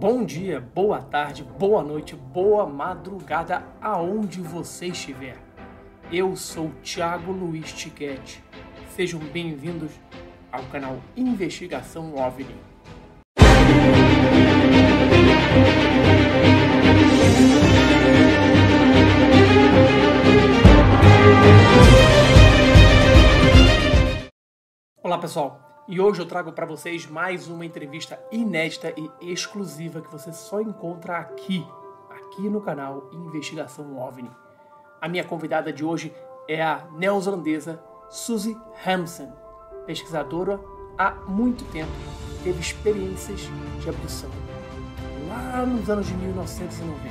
Bom dia, boa tarde, boa noite, boa madrugada, aonde você estiver. Eu sou Thiago Luiz Tiquete. Sejam bem-vindos ao canal Investigação OVNI. Olá pessoal, e hoje eu trago para vocês mais uma entrevista inédita e exclusiva que você só encontra aqui, aqui no canal Investigação OVNI. A minha convidada de hoje é a neozelandesa Suzy Hampson, pesquisadora há muito tempo, teve experiências de abdução lá nos anos de 1990.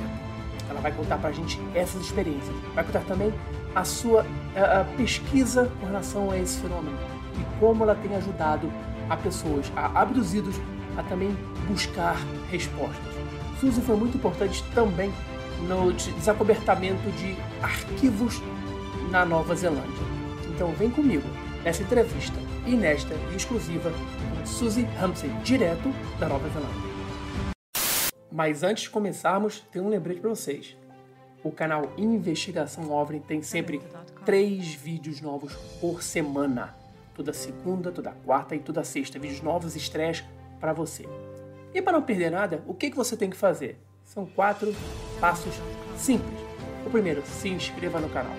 Ela vai contar para a gente essas experiências, vai contar também a sua a, a pesquisa com relação a esse fenômeno e como ela tem ajudado a pessoas, a abduzidos, a também buscar respostas. Suzy foi muito importante também no desacobertamento de arquivos na Nova Zelândia. Então vem comigo nessa entrevista inédita e exclusiva com Suzy Hampson, direto da Nova Zelândia. Mas antes de começarmos, tem um lembrete para vocês. O canal Investigação OVNI tem sempre três vídeos novos por semana toda segunda, toda quarta e toda sexta. Vídeos novos, estreias para você. E para não perder nada, o que, que você tem que fazer? São quatro passos simples. O primeiro, se inscreva no canal.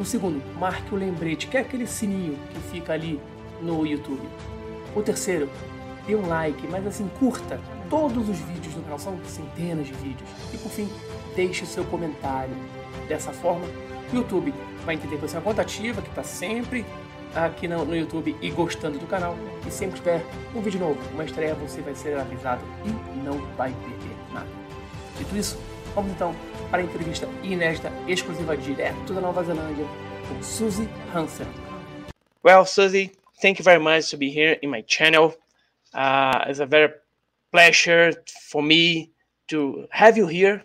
O segundo, marque o lembrete, que é aquele sininho que fica ali no YouTube. O terceiro, dê um like, mas assim, curta todos os vídeos do canal, são centenas de vídeos. E por fim, deixe o seu comentário. Dessa forma, o YouTube vai entender que você é uma conta ativa, que está sempre aqui no, no YouTube e gostando do canal. E sempre tiver um vídeo novo, uma estreia, você vai ser avisado e não vai perder nada. Dito isso, vamos então para a entrevista inédita, exclusiva direto da Nova Zelândia, com Suzy Hansen. Well, Suzy, thank you very much to be here in my channel. Uh, it's a very pleasure for me to have you here,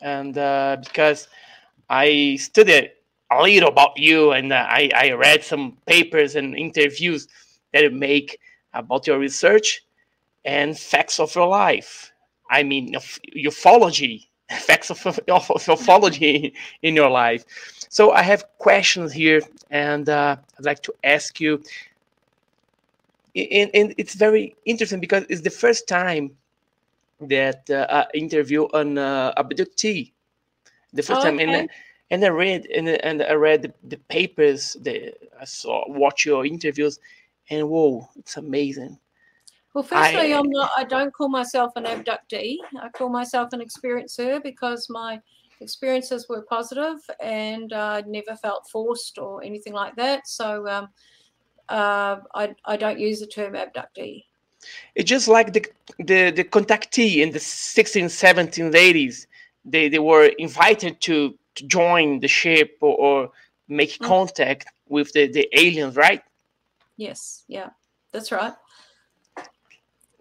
and uh, because I studied a little about you, and uh, I, I read some papers and interviews that you make about your research and facts of your life. I mean, ufology, facts of, of, of ufology in your life. So I have questions here, and uh, I'd like to ask you. And, and, it's very interesting because it's the first time that uh, I interview an uh, abductee. The first okay. time, and and I read and, and I read the, the papers, the I saw watch your interviews, and whoa, it's amazing. Well, firstly, I, am not. I don't call myself an abductee. I call myself an experiencer because my experiences were positive and I never felt forced or anything like that. So um, uh, I I don't use the term abductee. It's just like the the the contactee in the 16th, 17th, 80s. They they were invited to to join the ship or, or make mm. contact with the, the aliens, right? Yes, yeah, that's right.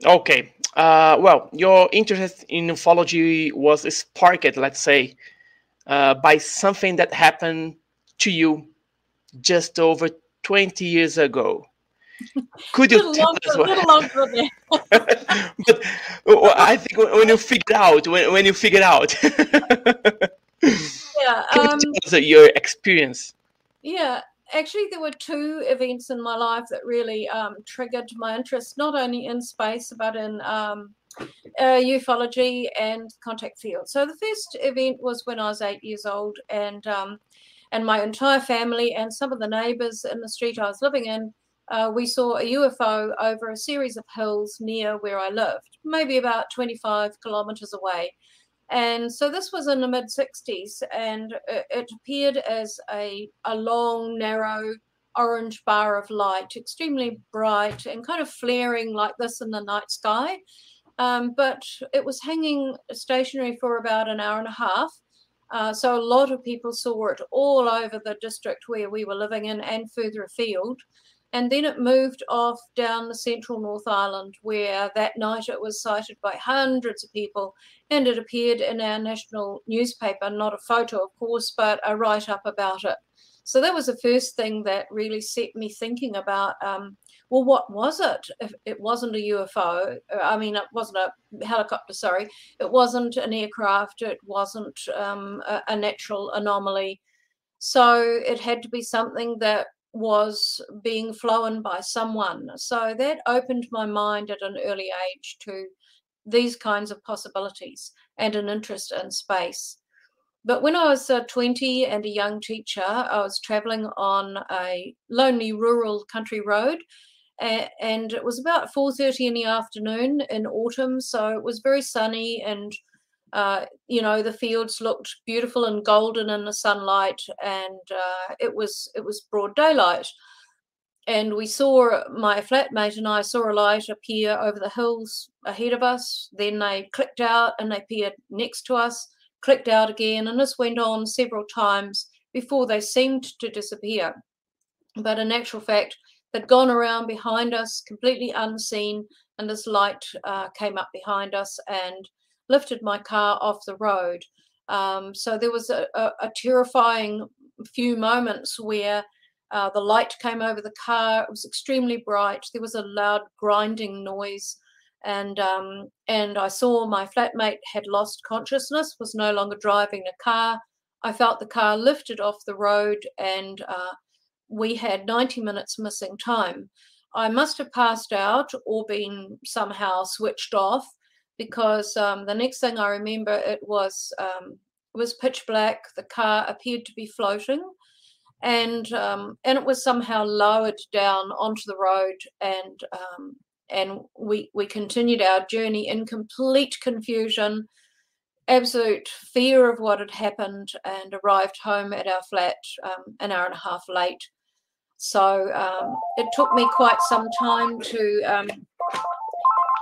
Okay. Uh, well, your interest in ufology was sparked, let's say, uh, by something that happened to you just over 20 years ago. Could you tell longer, us what? but I think when you figure out, when, when you figure it out. Yeah. Um, your experience? Yeah, actually, there were two events in my life that really um, triggered my interest, not only in space but in um, uh, ufology and contact field. So the first event was when I was eight years old, and um, and my entire family and some of the neighbours in the street I was living in. Uh, we saw a UFO over a series of hills near where I lived, maybe about 25 kilometres away. And so this was in the mid 60s, and it, appeared as a, a long, narrow, orange bar of light, extremely bright and kind of flaring like this in the night sky. Um, but it was hanging stationary for about an hour and a half. Uh, so a lot of people saw it all over the district where we were living in and further afield. And then it moved off down the central North Island, where that night it was sighted by hundreds of people. And it appeared in our national newspaper, not a photo, of course, but a write up about it. So that was the first thing that really set me thinking about um, well, what was it? If it wasn't a UFO, I mean, it wasn't a helicopter, sorry, it wasn't an aircraft, it wasn't um, a, a natural anomaly. So it had to be something that was being flown by someone. So that opened my mind at an early age to these kinds of possibilities and an interest in space. But when I was uh, 20 and a young teacher, I was traveling on a lonely rural country road and it was about 4.30 in the afternoon in autumn so it was very sunny and uh, you know the fields looked beautiful and golden in the sunlight and uh, it was it was broad daylight and we saw my flatmate and I saw a light appear over the hills ahead of us. Then they clicked out and they appeared next to us, clicked out again, and this went on several times before they seemed to disappear. But in actual fact, they'd gone around behind us completely unseen, and this light uh, came up behind us and lifted my car off the road. Um, so there was a, a, a terrifying few moments where uh, the light came over the car. It was extremely bright. There was a loud grinding noise, and um, and I saw my flatmate had lost consciousness, was no longer driving the car. I felt the car lifted off the road, and uh, we had 90 minutes missing time. I must have passed out or been somehow switched off because um, the next thing I remember it was um, it was pitch black. The car appeared to be floating and um, and it was somehow lowered down onto the road and um, and we we continued our journey in complete confusion absolute fear of what had happened and arrived home at our flat um, an hour and a half late so um, it took me quite some time to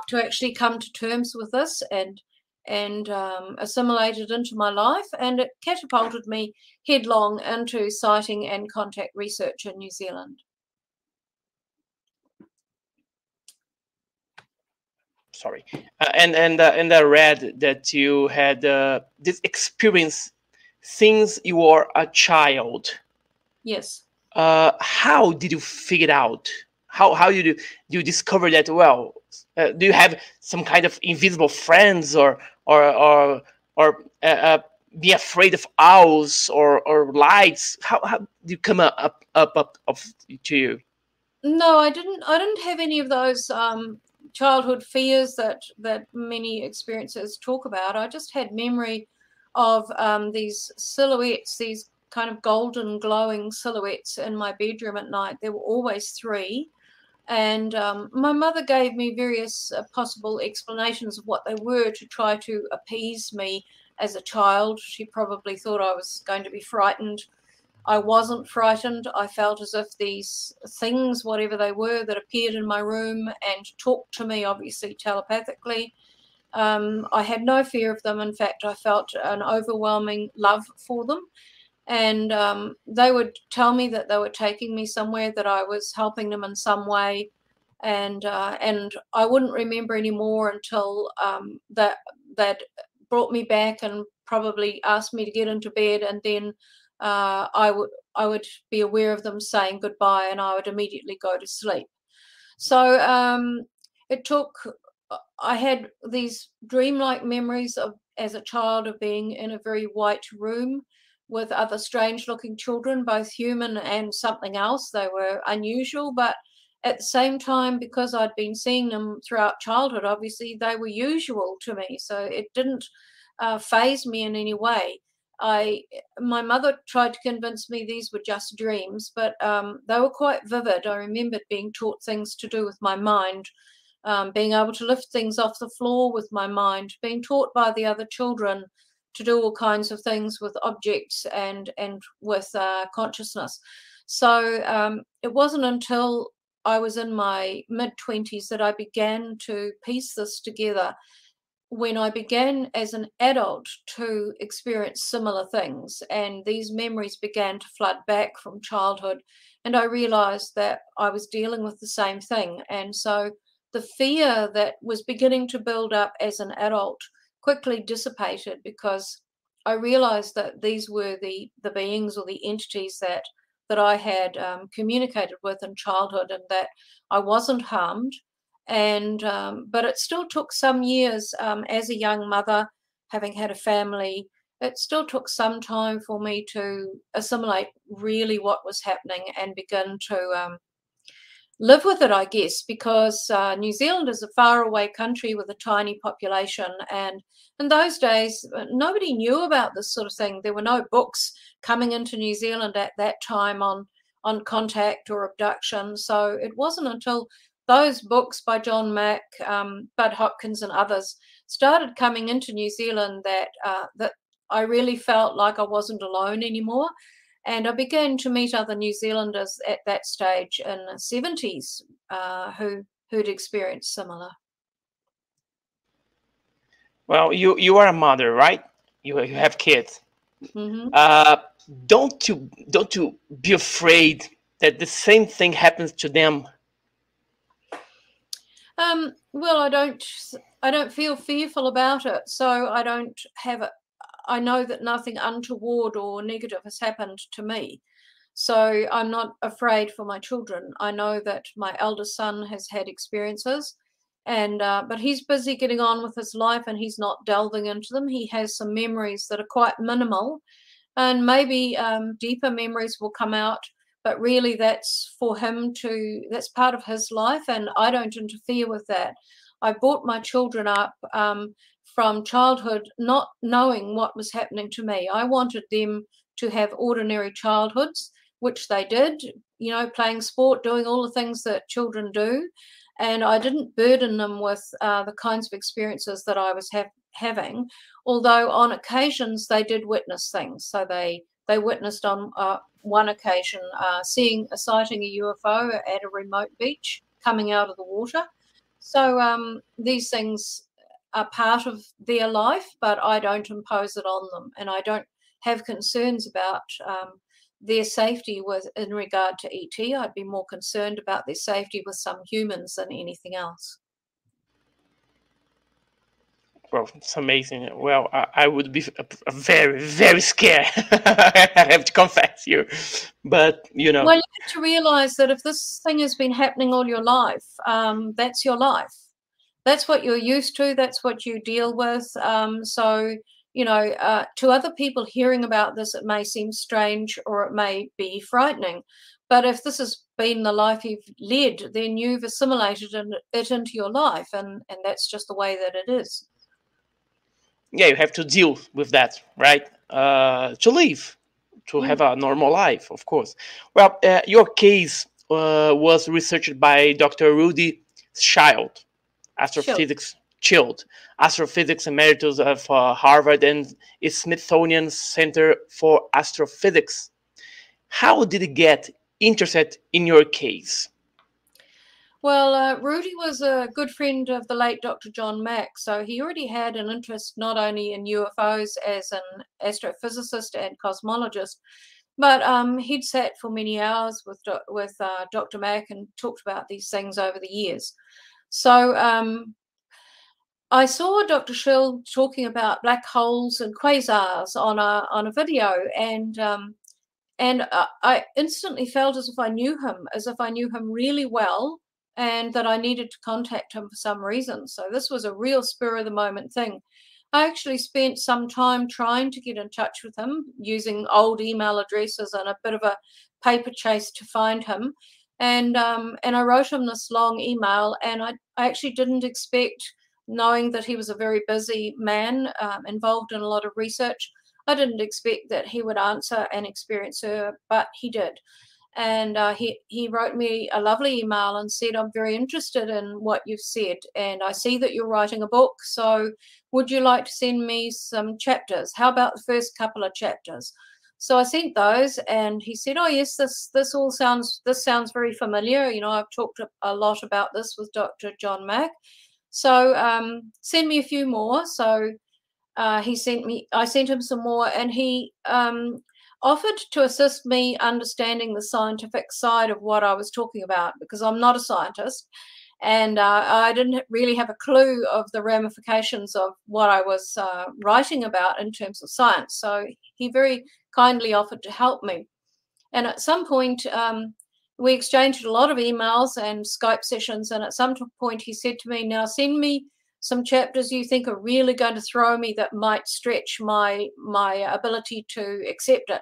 to actually come to terms with this and and um, assimilated into my life, and it catapulted me headlong into sighting and contact research in New Zealand. Sorry, uh, and and uh, and I read that you had uh, this experience since you were a child. Yes. Uh, how did you figure it out? How how you you discover that? Well, uh, do you have some kind of invisible friends or or or or uh, uh, be afraid of owls or or lights? How how do you come up up up, up, up to you? No, I didn't. I didn't have any of those um, childhood fears that that many experiences talk about. I just had memory of um, these silhouettes, these kind of golden glowing silhouettes in my bedroom at night. There were always three, and um, my mother gave me various uh, possible explanations of what they were to try to appease me as a child. She probably thought I was going to be frightened. I wasn't frightened. I felt as if these things, whatever they were, that appeared in my room and talked to me, obviously telepathically, um, I had no fear of them. In fact, I felt an overwhelming love for them and um, they would tell me that they were taking me somewhere that I was helping them in some way, and uh, and I wouldn't remember anymore until um, that that brought me back and probably asked me to get into bed, and then uh, I would I would be aware of them saying goodbye, and I would immediately go to sleep. So um, it took. I had these dreamlike memories of as a child of being in a very white room with other strange looking children, both human and something else. They were unusual, but at the same time, because I'd been seeing them throughout childhood, obviously they were usual to me. So it didn't uh, faze me in any way. I, my mother tried to convince me these were just dreams, but um, they were quite vivid. I remembered being taught things to do with my mind, um, being able to lift things off the floor with my mind, being taught by the other children to do all kinds of things with objects and and with uh, consciousness. So um, it wasn't until I was in my mid twenties that I began to piece this together. When I began as an adult to experience similar things, and these memories began to flood back from childhood, and I realized that I was dealing with the same thing. And so the fear that was beginning to build up as an adult quickly dissipated because I realized that these were the, the beings or the entities that that I had um, communicated with in childhood and that I wasn't harmed. And um, but it still took some years um, as a young mother, having had a family. It still took some time for me to assimilate really what was happening and begin to um, live with it, I guess, because uh, New Zealand is a faraway country with a tiny population. And in those days, uh, nobody knew about this sort of thing. There were no books coming into New Zealand at that time on, on contact or abduction. So it wasn't until those books by John Mack, um, Bud Hopkins, and others started coming into New Zealand that uh, that I really felt like I wasn't alone anymore. And I began to meet other New Zealanders at that stage in the 70s uh, who, who'd experienced similar. Well, you, you are a mother, right? You, you have kids. Mm-hmm. Uh, don't you don't you be afraid that the same thing happens to them? Um, well, I don't I don't feel fearful about it, so I don't have it I know that nothing untoward or negative has happened to me. So I'm not afraid for my children. I know that my eldest son has had experiences, and uh, but he's busy getting on with his life and he's not delving into them. He has some memories that are quite minimal, and maybe um, deeper memories will come out. But really, that's for him to. That's part of his life, and I don't interfere with that. I brought my children up um, from childhood not knowing what was happening to me. I wanted them to have ordinary childhoods, which they did, you know, playing sport, doing all the things that children do. And I didn't burden them with uh, the kinds of experiences that I was ha- having, although on occasions they did witness things. So they they witnessed on uh, one occasion uh, seeing a sighting a UFO at a remote beach coming out of the water. So um, these things a part of their life, but I don't impose it on them, and I don't have concerns about um, their safety with in regard to ET. I'd be more concerned about their safety with some humans than anything else. Well, it's amazing. Well, I, I would be very, very scared. I have to confess you, but you know. Well, you have to realize that if this thing has been happening all your life, um, that's your life that's what you're used to that's what you deal with um, so you know uh, to other people hearing about this it may seem strange or it may be frightening but if this has been the life you've led then you've assimilated it into your life and and that's just the way that it is. Yeah you have to deal with that right? Uh, to live to mm. have a normal life of course. Well uh, your case uh, was researched by dr rudy Schild astrophysics Schild astrophysics emeritus of uh, harvard and smithsonian center for astrophysics how did he get interested in your case well, uh, Rudy was a good friend of the late Dr. John Mack, so he already had an interest not only in UFOs as an astrophysicist and cosmologist, but um, he'd sat for many hours with with uh, Dr. Mack and talked about these things over the years. So um, I saw Dr. Schild talking about black holes and quasars on a on a video, and um, and I instantly felt as if I knew him, as if I knew him really well, and that I needed to contact him for some reason. So this was a real spur of the moment thing. I actually spent some time trying to get in touch with him using old email addresses and a bit of a paper chase to find him and um, and I wrote him this long email, and I, I actually didn't expect, knowing that he was a very busy man um, involved in a lot of research, I didn't expect that he would answer an experiencer, but he did. And uh, he he wrote me a lovely email and said, "I'm very interested in what you've said, and I see that you're writing a book. So, would you like to send me some chapters? How about the first couple of chapters?" So I sent those, and he said, "Oh yes, this this all sounds this sounds very familiar. You know, I've talked a lot about this with Dr. John Mack. So um, send me a few more." So uh, he sent me. I sent him some more, and he um, offered to assist me understanding the scientific side of what I was talking about because I'm not a scientist and uh, I didn't really have a clue of the ramifications of what I was uh, writing about in terms of science. So he very kindly offered to help me. And at some point, um, we exchanged a lot of emails and Skype sessions. And at some point, he said to me, Now send me some chapters you think are really going to throw me that might stretch my my ability to accept it.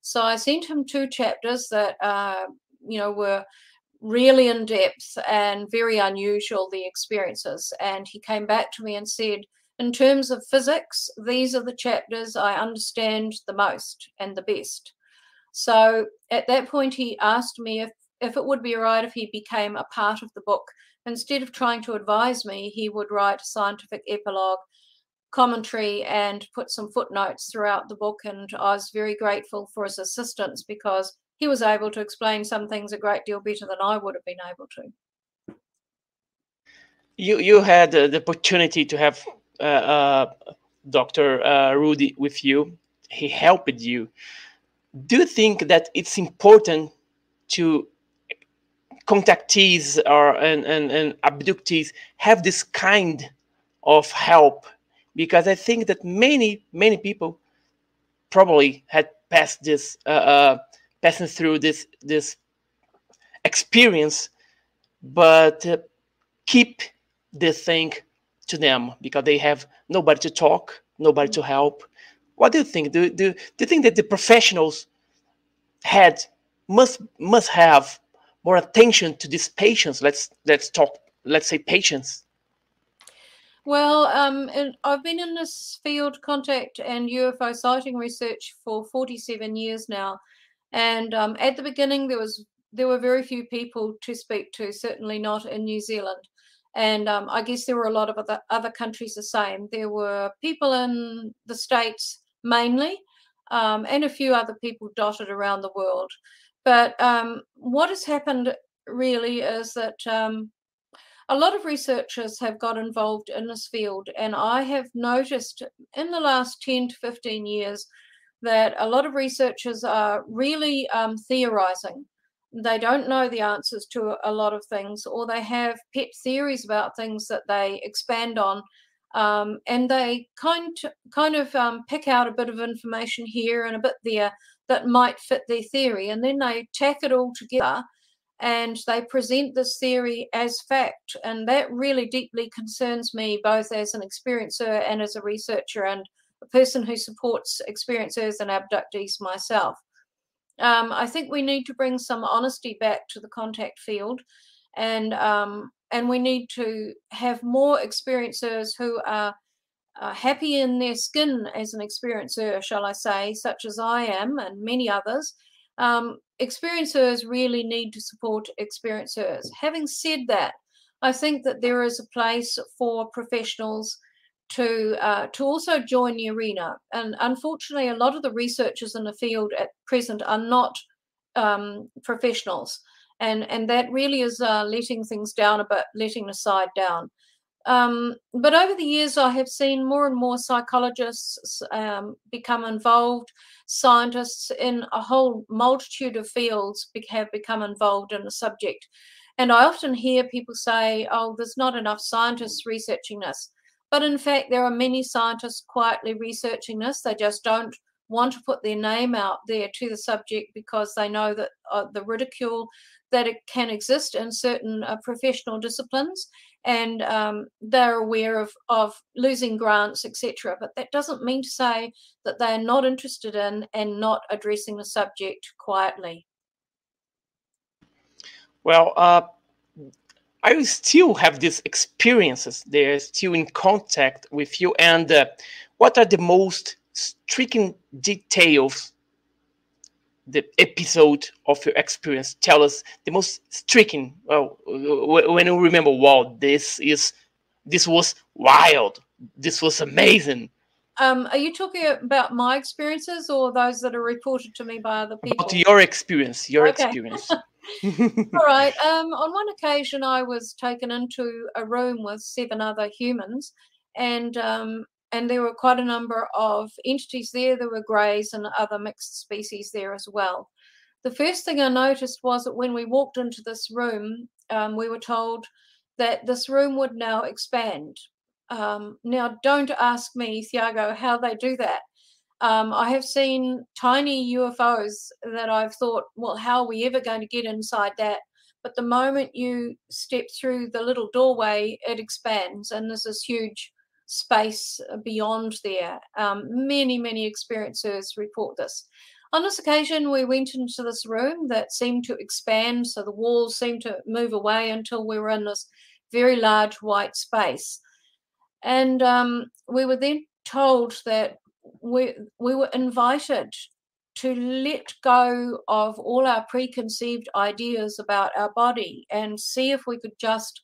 So I sent him two chapters that uh, you know were really in depth and very unusual the experiences. And he came back to me and said, in terms of physics, these are the chapters I understand the most and the best. So at that point, he asked me if, if it would be right if he became a part of the book. Instead of trying to advise me, he would write a scientific epilogue, commentary, and put some footnotes throughout the book. And I was very grateful for his assistance because he was able to explain some things a great deal better than I would have been able to. You you had uh, the opportunity to have uh, uh, Dr. Uh, Rudy with you. He helped you. Do you think that it's important to contactees or and, and, and abductees have this kind of help? Because I think that many many people probably had passed this uh, uh, passing through this this experience, but uh, keep the thing to them because they have nobody to talk, nobody to help. What do you think? Do, do, do you think that the professionals had must must have more attention to these patients? Let's let's talk. Let's say patients. Well, um, I've been in this field contact and UFO sighting research for 47 years now, and um, at the beginning, there was there were very few people to speak to. Certainly not in New Zealand, and um, I guess there were a lot of other other countries the same. There were people in the states mainly, um, and a few other people dotted around the world. But um, what has happened really is that um, a lot of researchers have got involved in this field, and I have noticed in the last 10 to 15 years that a lot of researchers are really um, theorizing. They don't know the answers to a lot of things, or they have pet theories about things that they expand on. Um, and they kind kind of um, pick out a bit of information here and a bit there that might fit their theory, and then they tack it all together and they present this theory as fact. And that really deeply concerns me, both as an experiencer and as a researcher. And a person who supports experiencers and abductees myself. Um, I think we need to bring some honesty back to the contact field, and um, and we need to have more experiencers who are happy in their skin as an experiencer, shall I say, such as I am and many others. Um, experiencers really need to support experiencers. Having said that, I think that there is a place for professionals to uh, to also join the arena. And unfortunately, a lot of the researchers in the field at present are not um, professionals, and and that really is uh, letting things down a bit, letting the side down. Um, but over the years, I have seen more and more psychologists um, become involved. Scientists in a whole multitude of fields have become involved in the subject. And I often hear people say, oh, there's not enough scientists researching this. But in fact, there are many scientists quietly researching this. They just don't want to put their name out there to the subject because they know that uh, the ridicule that it can exist in certain uh, professional disciplines. And um, they're aware of, of losing grants etc but that doesn't mean to say that they're not interested in and not addressing the subject quietly. Well uh, I still have these experiences. They're still in contact with you. And uh, what are the most striking details, the episode of your experience? Tell us the most striking. Well, when you remember, wow, this is this was wild. This was amazing. Um, are you talking about my experiences or those that are reported to me by other people? About your experience, your okay. experience. All right. Um, on one occasion, I was taken into a room with seven other humans, and um, and there were quite a number of entities there. There were greys and other mixed species there as well. The first thing I noticed was that when we walked into this room, um, we were told that this room would now expand. Um, now, don't ask me, Thiago, how they do that. Um, I have seen tiny UFOs that I've thought, well, how are we ever going to get inside that? But the moment you step through the little doorway, it expands, and there's this huge space beyond there. Um, many, many experiencers report this. On this occasion, we went into this room that seemed to expand, so the walls seemed to move away until we were in this very large white space. And um, we were then told that we, we were invited to let go of all our preconceived ideas about our body and see if we could just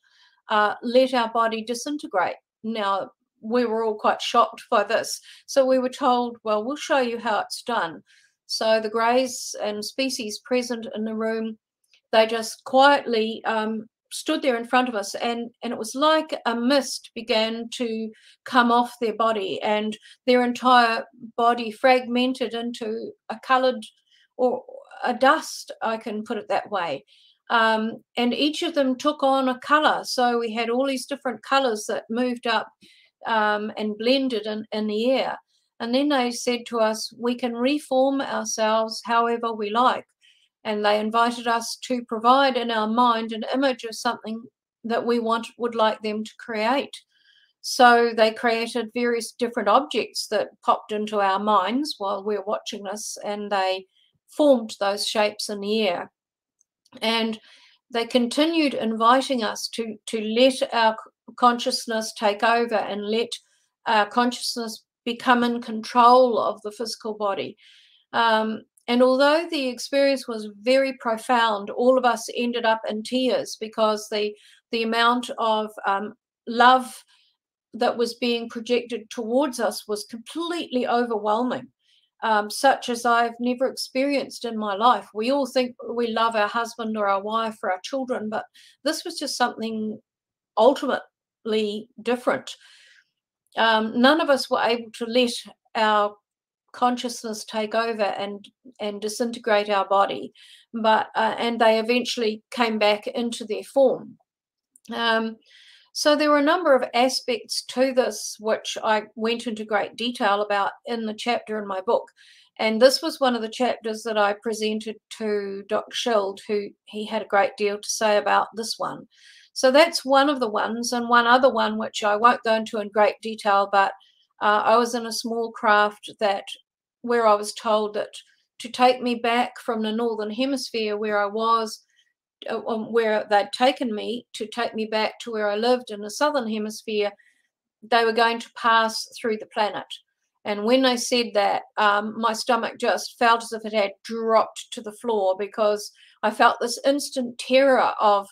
uh, let our body disintegrate. Now, we were all quite shocked by this. So we were told, well, we'll show you how it's done. So the greys and species present in the room, they just quietly um, stood there in front of us and and it was like a mist began to come off their body and their entire body fragmented into a colored or a dust i can put it that way. Um, and each of them took on a color so we had all these different colors that moved up um, and blended in, in the air. And then they said to us we can reform ourselves however we like and they invited us to provide in our mind an image of something that we want would like them to create. So they created various different objects that popped into our minds while we were watching this and they formed those shapes in the air. And they continued inviting us to to let our consciousness take over and let our consciousness become in control of the physical body. Um, and although the experience was very profound, all of us ended up in tears because the the amount of um, love that was being projected towards us was completely overwhelming, um, such as I've never experienced in my life. We all think we love our husband or our wife or our children, but this was just something ultimately different. Um, none of us were able to let our consciousness take over and and disintegrate our body. But uh, and they eventually came back into their form. Um, so there were a number of aspects to this which i went into great detail about in the chapter in my book. And this was one of the chapters that i presented to dr schild who he had a great deal to say about this one. So that's one of the ones. And one other one which i won't go into in great detail but uh, I was in a small craft that where I was told that to take me back from the northern hemisphere where I was, uh, um, where they'd taken me to take me back to where I lived in the southern hemisphere, they were going to pass through the planet. And when they said that, um, my stomach just felt as if it had dropped to the floor because I felt this instant terror of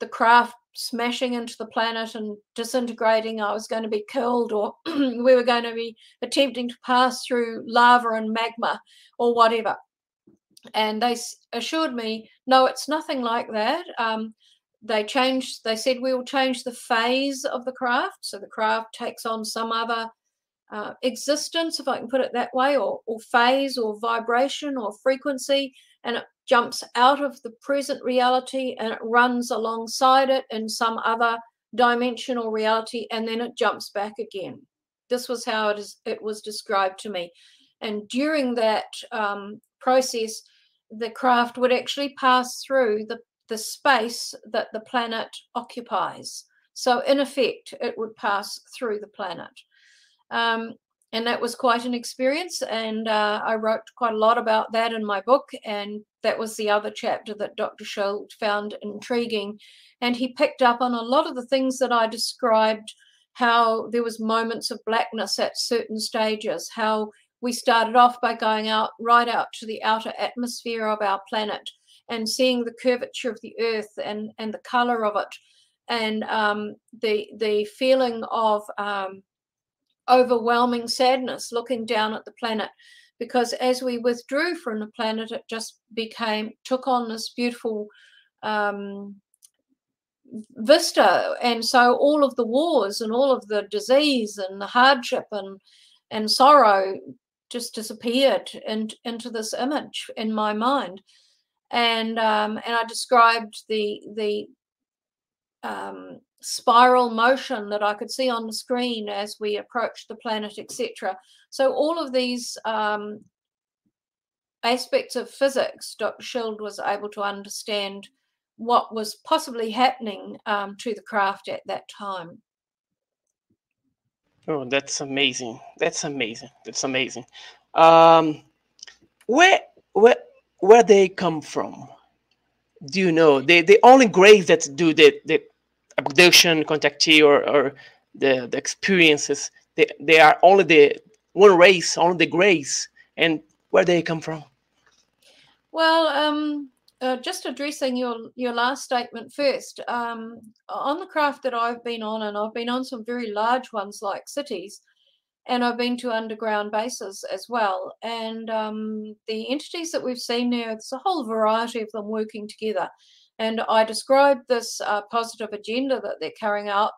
the craft smashing into the planet and disintegrating. I was going to be killed, or we were going to be attempting to pass through lava and magma or whatever. And they assured me, no, it's nothing like that. Um, they changed, they said we will change the phase of the craft. So the craft takes on some other uh, existence, if I can put it that way, or, or phase or vibration or frequency. And it jumps out of the present reality and it runs alongside it in some other dimensional reality and then it jumps back again. This was how it, is, it was described to me. And during that um, process, the craft would actually pass through the, the space that the planet occupies. So, in effect, it would pass through the planet. Um, and that was quite an experience. And uh, I wrote quite a lot about that in my book. And that was the other chapter that Dr. Schild found intriguing. And he picked up on a lot of the things that I described how there was moments of blackness at certain stages, how we started off by going out right out to the outer atmosphere of our planet and seeing the curvature of the earth and, and the color of it and um, the the feeling of um, overwhelming sadness looking down at the planet because as we withdrew from the planet it just became took on this beautiful um, vista. And so all of the wars and all of the disease and the hardship and and sorrow just disappeared in, into this image in my mind. And um, and I described the the um, spiral motion that I could see on the screen as we approached the planet, etc. So all of these um, aspects of physics, Dr. Schild was able to understand what was possibly happening um, to the craft at that time. Oh, that's amazing! That's amazing! That's amazing. Um, where, where, where they come from? Do you know? They, the only grays that do the, the abduction, contactee, or, or the, the experiences. They, they are only the one race, only the grays, and where they come from. Well, um, uh, just addressing your your last statement first. Um, on the craft that I've been on, and I've been on some very large ones like cities, and I've been to underground bases as well. And um, the entities that we've seen there, there's a whole variety of them working together. And I described this uh, positive agenda that they're carrying out,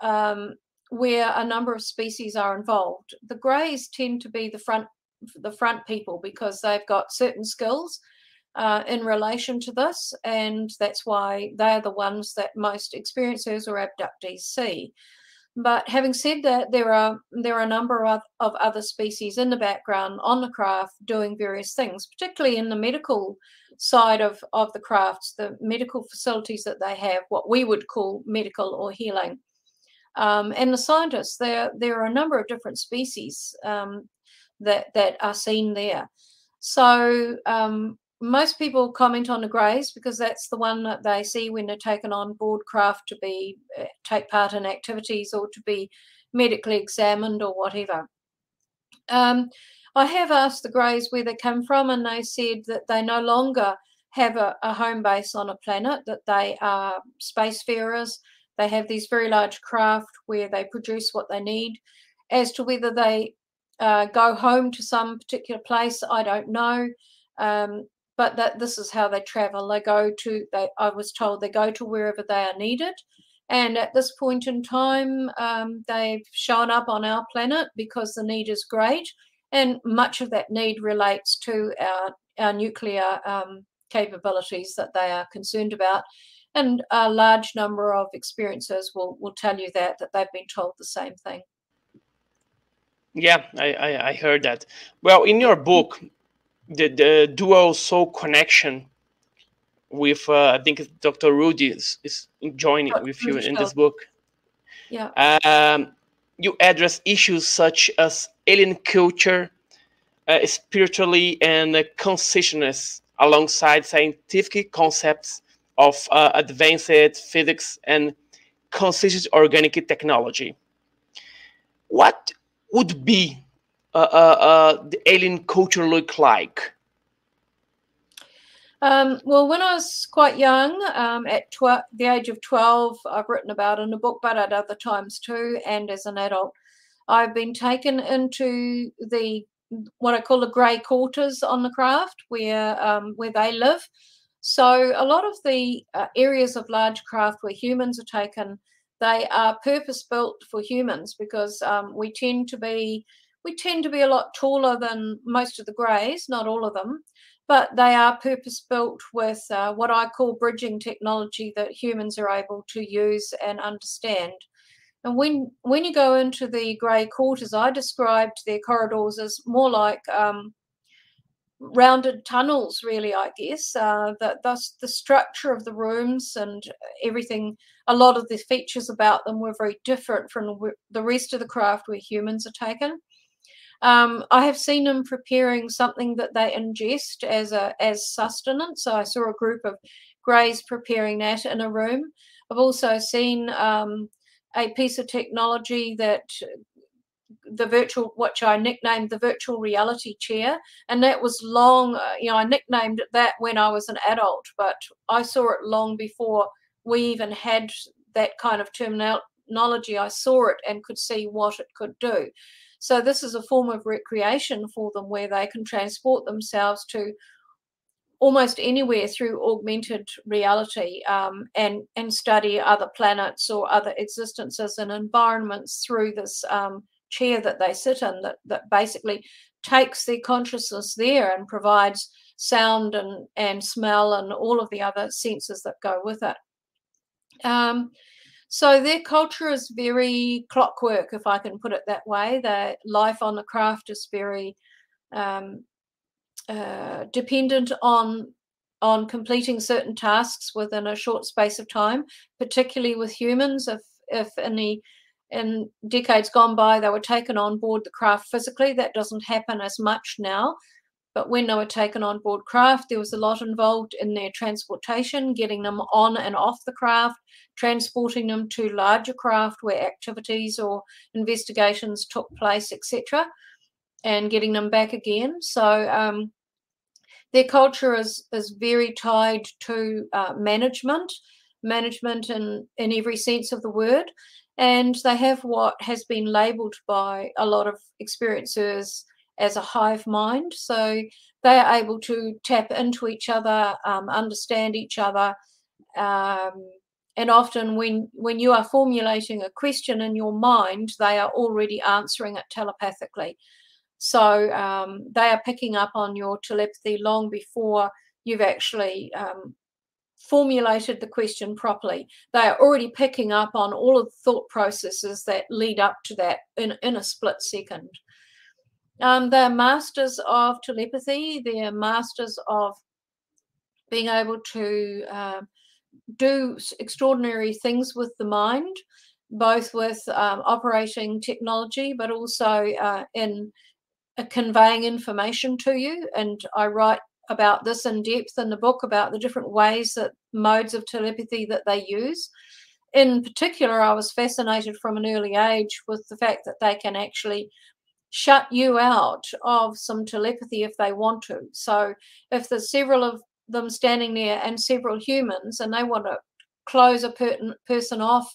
um, where a number of species are involved. The greys tend to be the front the front people because they've got certain skills uh, in relation to this, and that's why they're the ones that most experiencers or abductees see. But having said that, there are there are a number of, of other species in the background on the craft doing various things, particularly in the medical side of, of the crafts, the medical facilities that they have, what we would call medical or healing. Um, and the scientists, there there are a number of different species um, that that are seen there. So um, most people comment on the greys because that's the one that they see when they're taken on board craft to be uh, take part in activities or to be medically examined or whatever. Um, I have asked the greys where they come from, and they said that they no longer have a, a home base on a planet, that they are spacefarers. They have these very large craft where they produce what they need. As to whether they uh, go home to some particular place, I don't know. Um, but that this is how they travel. They go to, they, I was told they go to wherever they are needed. And at this point in time, um, they've shown up on our planet because the need is great. And much of that need relates to our, our nuclear um, capabilities that they are concerned about. And a large number of experiences will, will tell you that, that they've been told the same thing. Yeah, I, I, I heard that. Well, in your book, the, the dual soul connection with uh, I think Dr. Rudy is, is joining oh, with you in this book. Yeah. Um, you address issues such as alien culture, uh, spiritually, and uh, consciousness alongside scientific concepts of uh, advanced physics and conscious organic technology. What would be uh, uh, uh, the alien culture look like? Um, well, when I was quite young, um, at the age of 12, I've written about in a book, but at other times too, and as an adult, I've been taken into the what I call the grey quarters on the craft, where um, where they live. So a lot of the uh, areas of large craft where humans are taken, they are purpose built for humans because um, we tend to be we tend to be a lot taller than most of the greys, not all of them, but they are purpose built with uh, what I call bridging technology that humans are able to use and understand. And when when you go into the grey quarters, I described their corridors as more like um, rounded tunnels, really. I guess uh, that thus the structure of the rooms and everything. A lot of the features about them were very different from the rest of the craft where humans are taken. Um, I have seen them preparing something that they ingest as a as sustenance. So I saw a group of greys preparing that in a room. I've also seen um, a piece of technology that the virtual which I nicknamed the virtual reality chair, and that was long. Uh, you know, I nicknamed that when I was an adult, but I saw it long before we even had that kind of terminology. I saw it and could see what it could do. So this is a form of recreation for them where they can transport themselves to almost anywhere through augmented reality um, and and study other planets or other existences and environments through this um, chair that they sit in that, that basically takes their consciousness there and provides sound and, and smell and all of the other senses that go with it. Um, So their culture is very clockwork, if I can put it that way. Their life on the craft is very um, uh, dependent on on completing certain tasks within a short space of time, particularly with humans. If if in the in decades gone by they were taken on board the craft physically, that doesn't happen as much now. But when they were taken on board craft, there was a lot involved in their transportation, getting them on and off the craft, transporting them to larger craft where activities or investigations took place, etc., and getting them back again. So um, their culture is is very tied to uh, management, management in in every sense of the word, and they have what has been labelled by a lot of experiencers as a hive mind. So they are able to tap into each other, um, understand each other. Um, and often when when you are formulating a question in your mind they are already answering it telepathically so um, they are picking up on your telepathy long before you've actually um, formulated the question properly. They are already picking up on all of the thought processes that lead up to that in, in a split second. Um, they're masters of telepathy, they're masters of being able to uh, do extraordinary things with the mind, both with um, operating technology, but also uh, in conveying information to you. And I write about this in depth in the book about the different ways that modes of telepathy that they use. In particular, I was fascinated from an early age with the fact that they can actually shut you out of some telepathy if they want to. So if there's several of them standing there and several humans and they want to close a per- person off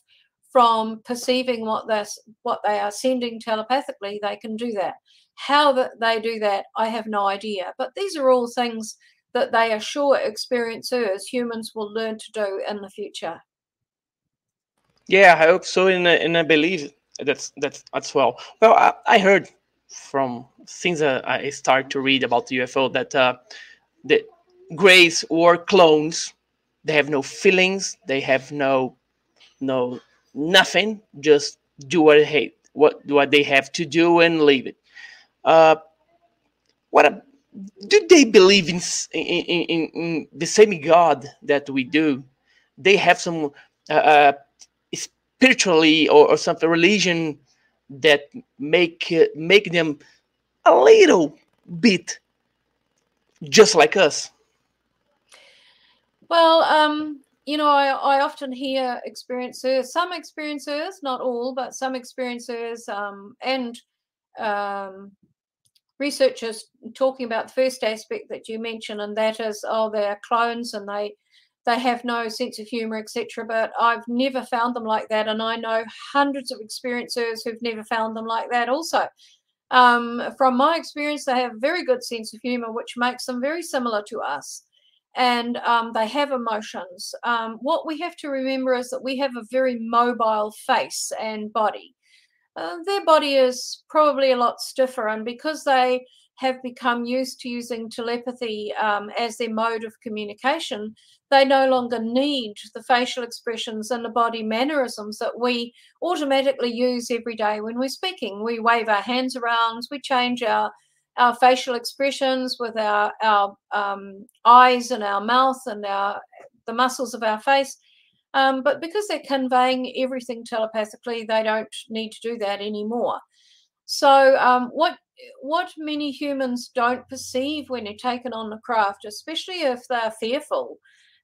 from perceiving what they what they are sending telepathically, they can do that. How that they do that, I have no idea. But these are all things that they are sure experiencers, humans will learn to do in the future. Yeah, I hope so, and, and I believe that's that's as well. Well, I, I heard from since uh, I started to read about the UFO that uh, the Greys or clones, they have no feelings, they have no no nothing, just do what they what what they have to do and leave it. Uh, what a, do they believe in, in, in, in the same God that we do? They have some uh, uh spiritually or, or something religion that make uh, make them a little bit just like us. Well, um, you know, I, I often hear experiencers, some experiencers, not all, but some experiencers um, and um, researchers talking about the first aspect that you mentioned, and that is, oh, they're clones and they they have no sense of humor, etc. But I've never found them like that, and I know hundreds of experiencers who've never found them like that. Also, um, from my experience, they have very good sense of humor, which makes them very similar to us, and um, they have emotions. Um, what we have to remember is that we have a very mobile face and body. Uh, their body is probably a lot stiffer, and because they have become used to using telepathy um, as their mode of communication, they no longer need the facial expressions and the body mannerisms that we automatically use every day when we're speaking. We wave our hands around, we change our our facial expressions with our our um, eyes and our mouth and our the muscles of our face. Um, but because they're conveying everything telepathically, they don't need to do that anymore. So um, what what many humans don't perceive when they're taken on the craft, especially if they're fearful,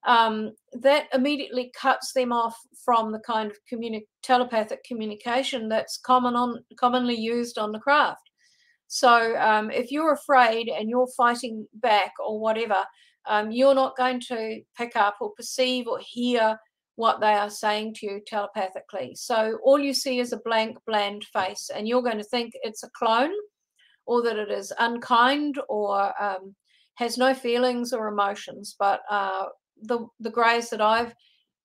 um, that immediately cuts them off from the kind of communi- telepathic communication that's common on commonly used on the craft. So um, if you're afraid and you're fighting back or whatever, um, you're not going to pick up or perceive or hear what they are saying to you telepathically. So all you see is a blank, bland face, and you're going to think it's a clone or that it is unkind or um, has no feelings or emotions. But uh, the the greys that I've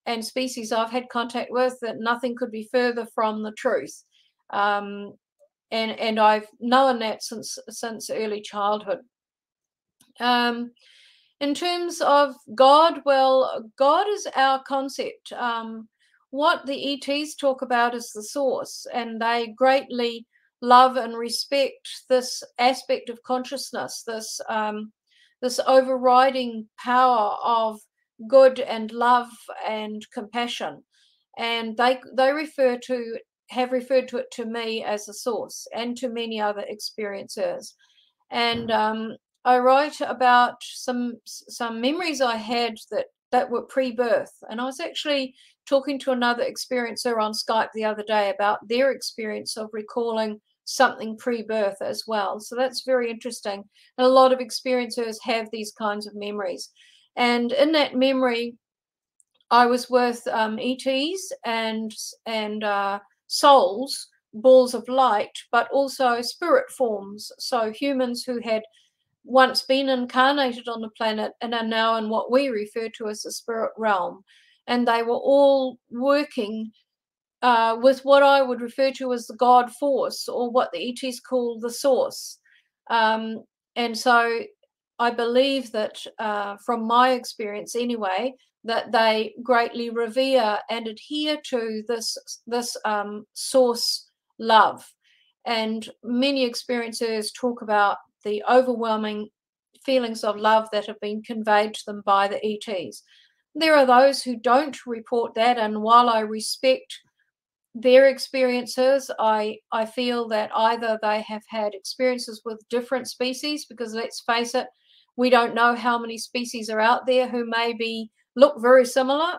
and species I've had contact with, that nothing could be further from the truth. Um, and and I've known that since since early childhood. Um, in terms of God, well, God is our concept. Um, what the ETs talk about is the source, and they greatly love and respect this aspect of consciousness, this um, this overriding power of good and love and compassion, and they they refer to have referred to it to me as a source and to many other experiencers, and um, I write about some some memories I had that that were pre-birth, and I was actually talking to another experiencer on Skype the other day about their experience of recalling something pre-birth as well. So that's very interesting. And a lot of experiencers have these kinds of memories, and in that memory, I was with um, ETs and and uh, souls, balls of light, but also spirit forms. So humans who had once been incarnated on the planet and are now in what we refer to as the spirit realm. And they were all working uh, with what I would refer to as the God force or what the ETs call the source. Um, and so I believe that uh, from my experience anyway, that they greatly revere and adhere to this this um, source love. And many experiencers talk about the overwhelming feelings of love that have been conveyed to them by the ETs. There are those who don't report that, and while I respect their experiences, I I feel that either they have had experiences with different species, because let's face it, we don't know how many species are out there who maybe look very similar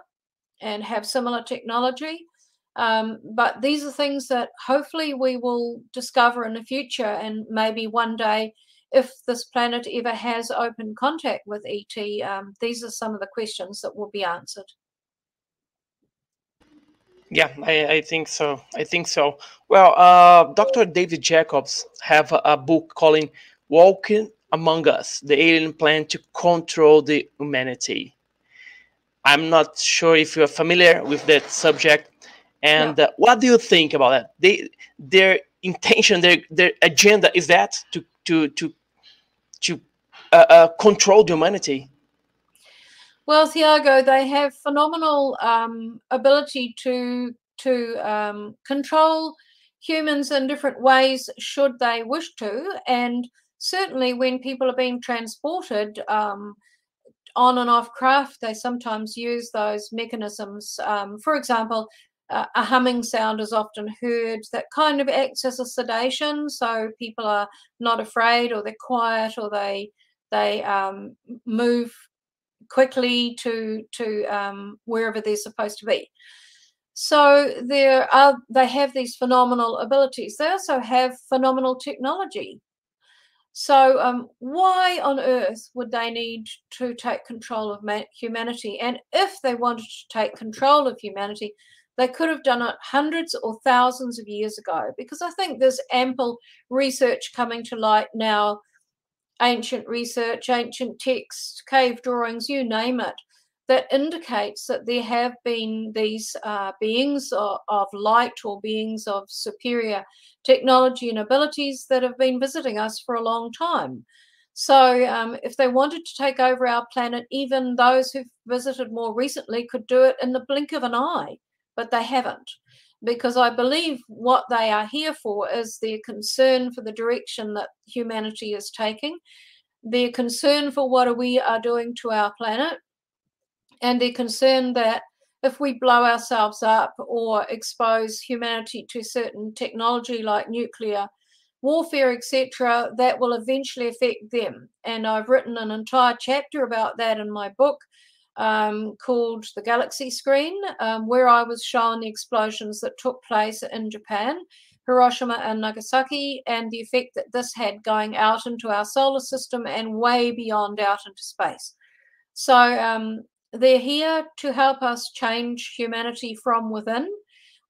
and have similar technology. Um, but these are things that hopefully we will discover in the future, and maybe one day if this planet ever has open contact with ET, um, these are some of the questions that will be answered. Yeah, I, I think so. I think so. Well, uh, Dr. David Jacobs have a, a book calling "Walking Among Us: The Alien Plan to Control the Humanity." I'm not sure if you're familiar with that subject, and yeah. uh, what do you think about that? They, their intention, their their agenda is that to to to to uh, uh, control humanity? Well, Thiago, they have phenomenal um, ability to to um, control humans in different ways should they wish to, and certainly when people are being transported um, on and off craft, they sometimes use those mechanisms. Um, for example, a humming sound is often heard that kind of acts as a sedation. So people are not afraid or they're quiet or they they um, move quickly to to um, wherever they're supposed to be. So there are they have these phenomenal abilities. They also have phenomenal technology. So um, why on earth would they need to take control of humanity? And if they wanted to take control of humanity they could have done it hundreds or thousands of years ago because I think there's ample research coming to light now ancient research, ancient texts, cave drawings, you name it, that indicates that there have been these uh, beings of, of, light or beings of superior technology and abilities that have been visiting us for a long time. So, um, if they wanted to take over our planet, even those who've visited more recently could do it in the blink of an eye but they haven't because I believe what they are here for is their concern for the direction that humanity is taking, their concern for what we are doing to our planet, and their concern that if we blow ourselves up or expose humanity to certain technology like nuclear warfare, etc., that will eventually affect them. And I've written an entire chapter about that in my book um, called The Galaxy Screen, um, where I was shown the explosions that took place in Japan, Hiroshima, and Nagasaki, and the effect that this had going out into our solar system and way beyond out into space. So um, they're here to help us change humanity from within.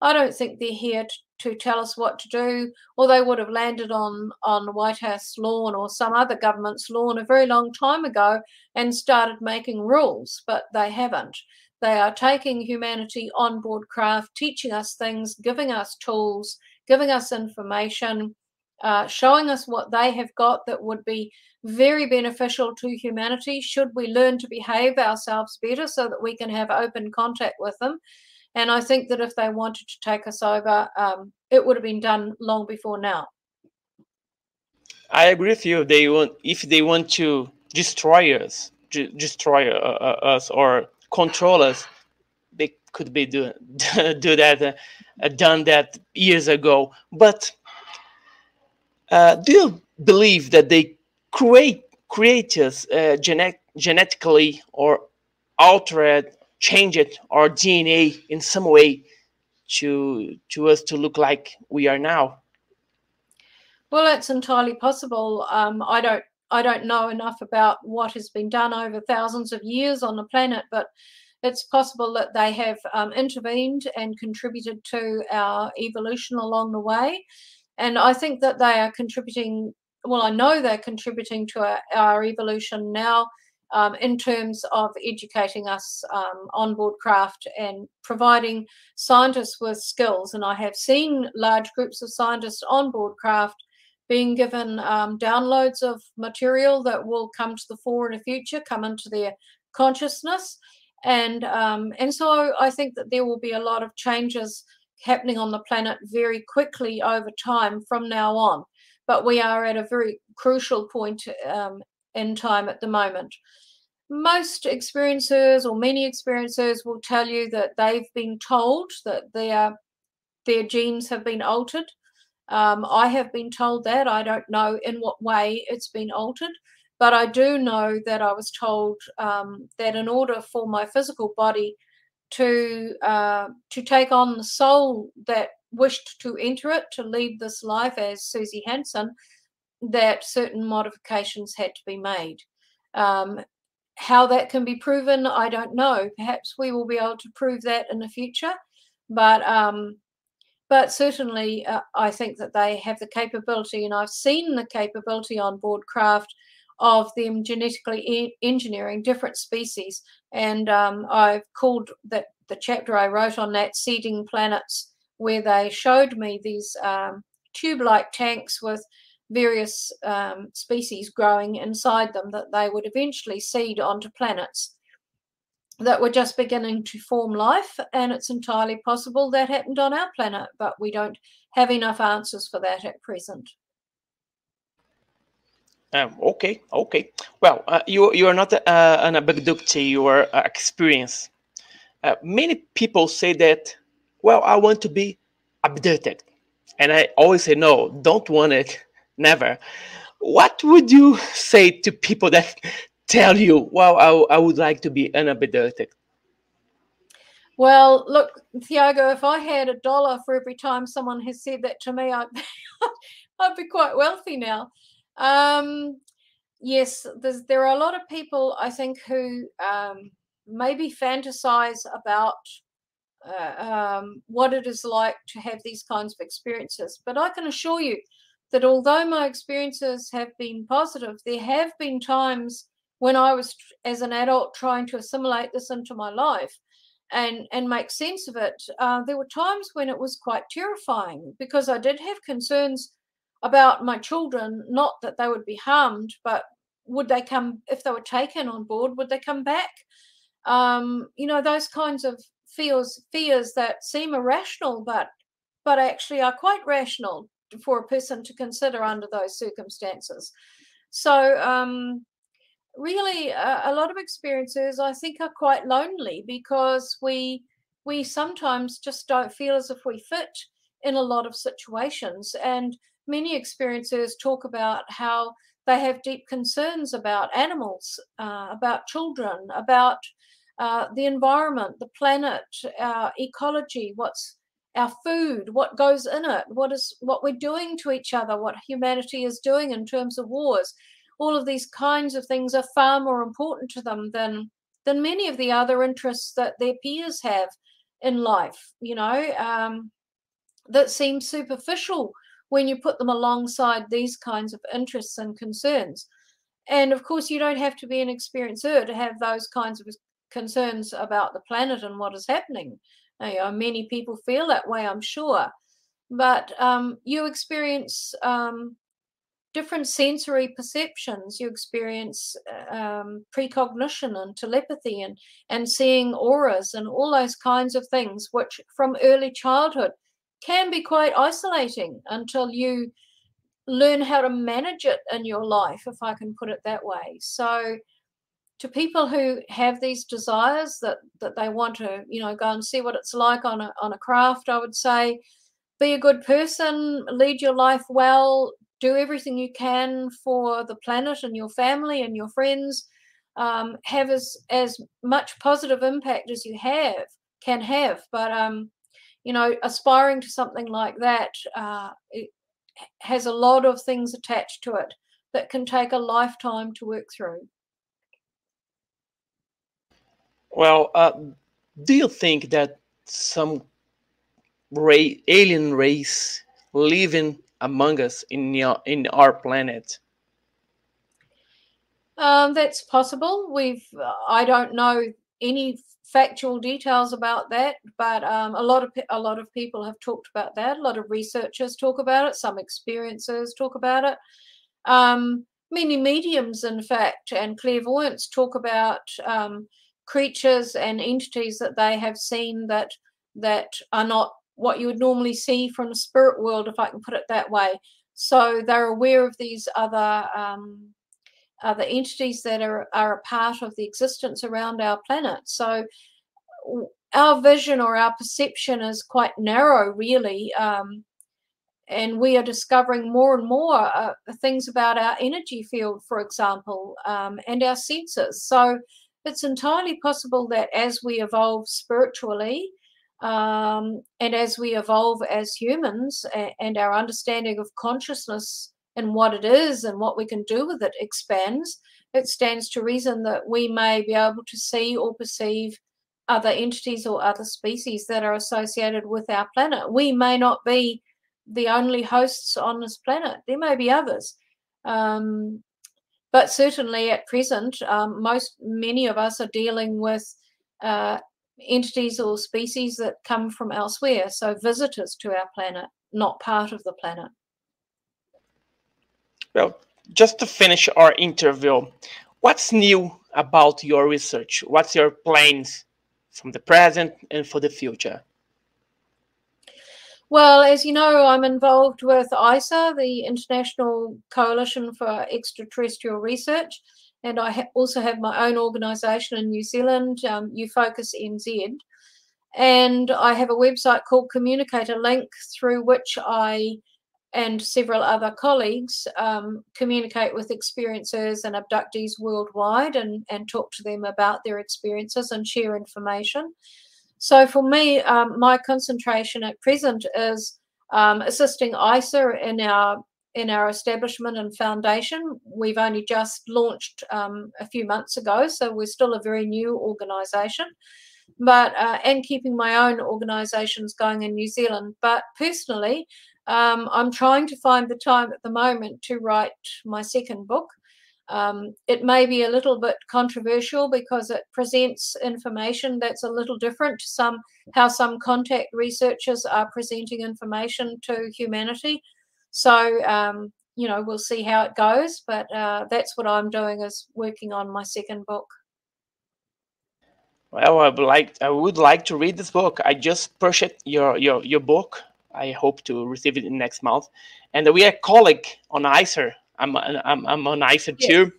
I don't think they're here to to tell us what to do, or they would have landed on on White House lawn or some other government's lawn a very long time ago and started making rules, but they haven't. They are taking humanity on board craft, teaching us things, giving us tools, giving us information, uh, showing us what they have got that would be very beneficial to humanity should we learn to behave ourselves better so that we can have open contact with them And I think that if they wanted to take us over, um, it would have been done long before now. I agree with you. They want if they want to destroy us, destroy uh, uh, us or control us, they could be do do that, uh, done that years ago. But uh, do you believe that they create create us uh, genet genetically or alter change it our DNA in some way to to us to look like we are now? Well, it's entirely possible. Um, I don't I don't know enough about what has been done over thousands of years on the planet, but it's possible that they have um, intervened and contributed to our evolution along the way. And I think that they are contributing, well, I know they're contributing to our, our evolution now um, in terms of educating us um, on board craft and providing scientists with skills. And I have seen large groups of scientists on board craft being given um, downloads of material that will come to the fore in the future, come into their consciousness. And, um, and so I think that there will be a lot of changes happening on the planet very quickly over time from now on. But we are at a very crucial point um, in time at the moment. Most experiencers or many experiencers will tell you that they've been told that their their genes have been altered um, I have been told that. I don't know in what way it's been altered, but I do know that I was told um, that in order for my physical body to uh, to take on the soul that wished to enter it, to lead this life as Susie Hansen, that certain modifications had to be made. Um, how that can be proven, I don't know. Perhaps we will be able to prove that in the future, but um, but certainly uh, I think that they have the capability, and I've seen the capability on board craft of them genetically e- engineering different species. And um, I've called that the chapter I wrote on that seeding planets, where they showed me these um, tube-like tanks with various um, species growing inside them that they would eventually seed onto planets that we're just beginning to form life, and it's entirely possible that happened on our planet, but we don't have enough answers for that at present. Um, okay, okay. Well, uh, you you are not uh, an abductee; you are uh, experienced. Uh, many people say that. Well, I want to be abducted, and I always say no. Don't want it. Never. What would you say to people that tell you, well, I, I would like to be unabducted? Well, look, Thiago, if I had a dollar for every time someone has said that to me, I'd, I'd be quite wealthy now. Um, yes, there are a lot of people, I think, who um, maybe fantasize about uh, um, what it is like to have these kinds of experiences. But I can assure you that although my experiences have been positive, there have been times when I was as an adult trying to assimilate this into my life and and make sense of it, uh, there were times when it was quite terrifying because I did have concerns about my children, not that they would be harmed, but would they come if they were taken on board? Would they come back? Um, you know those kinds of fears fears that seem irrational, but but actually are quite rational for a person to consider under those circumstances. So um, really uh, a lot of experiences i think are quite lonely because we we sometimes just don't feel as if we fit in a lot of situations and many experiences talk about how they have deep concerns about animals uh, about children about uh, the environment the planet our ecology what's our food what goes in it what is what we're doing to each other what humanity is doing in terms of wars. All of these kinds of things are far more important to them than than many of the other interests that their peers have in life you know um, that seem superficial when you put them alongside these kinds of interests and concerns. And of course you don't have to be an experiencer to have those kinds of concerns about the planet and what is happening know, many people feel that way i'm sure but um, you experience um, different sensory perceptions. You experience um, precognition and telepathy and, and seeing auras and all those kinds of things, which from early childhood can be quite isolating until you learn how to manage it in your life, if I can put it that way. So, to people who have these desires that that they want to, you know, go and see what it's like on a on a craft, I would say, be a good person, lead your life well, do everything you can for the planet and your family and your friends. Um, have as as much positive impact as you have can have, but um, you know, aspiring to something like that uh, has a lot of things attached to it that can take a lifetime to work through. Well, uh, do you think that some ra- alien race living among us in your, in our planet? Um, that's possible. We've I don't know any factual details about that, but um, a lot of a lot of people have talked about that. A lot of researchers talk about it. Some experiencers talk about it. Um, many mediums, in fact, and clairvoyants talk about um, creatures and entities that they have seen that that are not what you would normally see from the spirit world, if I can put it that way. So they're aware of these other um, the entities that are, are a part of the existence around our planet. So our vision or our perception is quite narrow, really. Um, and we are discovering more and more uh, things about our energy field, for example, um, and our senses. So it's entirely possible that as we evolve spiritually, um, and as we evolve as humans and our understanding of consciousness and what it is and what we can do with it expands, it stands to reason that we may be able to see or perceive other entities or other species that are associated with our planet. We may not be the only hosts on this planet, there may be others. Um, but certainly at present, um, most many of us are dealing with uh, entities or species that come from elsewhere, so visitors to our planet, not part of the planet. Well, just to finish our interview, what's new about your research? What's your plans from the present and for the future? Well, as you know, I'm involved with ICER, the International Coalition for Extraterrestrial Research, and I ha- also have my own organisation in New Zealand, um, UFocus NZ. And I have a website called Communicator Link through which I and several other colleagues um, communicate with experiencers and abductees worldwide and, and talk to them about their experiences and share information. So for me, um, my concentration at present is um, assisting ICER in our in our establishment and foundation. We've only just launched um, a few months ago, so we're still a very new organisation. But uh, and keeping my own organisations going in New Zealand. But personally, um, I'm trying to find the time at the moment to write my second book. Um, it may be a little bit controversial because it presents information that's a little different to some how some contact researchers are presenting information to humanity. So um, you know we'll see how it goes, but uh, that's what I'm doing is working on my second book. Well, I would like I would like to read this book. I just purchased your your your book I hope to receive it next month. And we are colleague on ICER. I'm I'm, I'm on ICER too.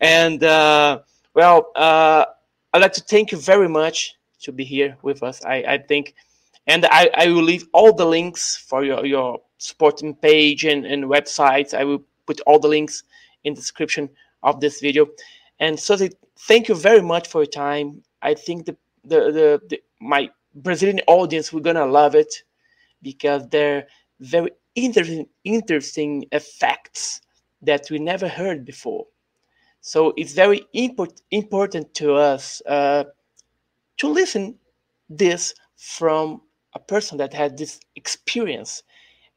and uh, well, uh, I'd like to thank you very much to be here with us. I, I think, and I, I will leave all the links for your, your supporting page and, and websites. I will put all the links in the description of this video. And so thank you very much for your time. I think the the, the, the my Brazilian audience we're gonna love it because they're very interesting interesting effects that we never heard before. So it's very import, important to us uh, to listen this from a person that had this experience,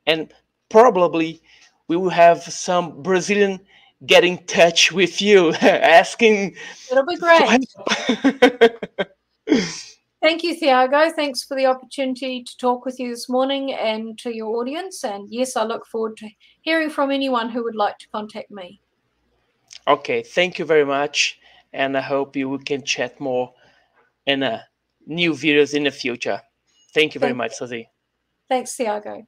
and probably we will have some Brazilian get in touch with you asking. It'll be great. Thank you, Thiago. Thanks for the opportunity to talk with you this morning and to your audience. And yes, I look forward to hearing from anyone who would like to contact me. Okay, thank you very much. And I hope you can chat more in uh, new videos in the future. Thank you very thank much, Susie. Thanks, Thiago.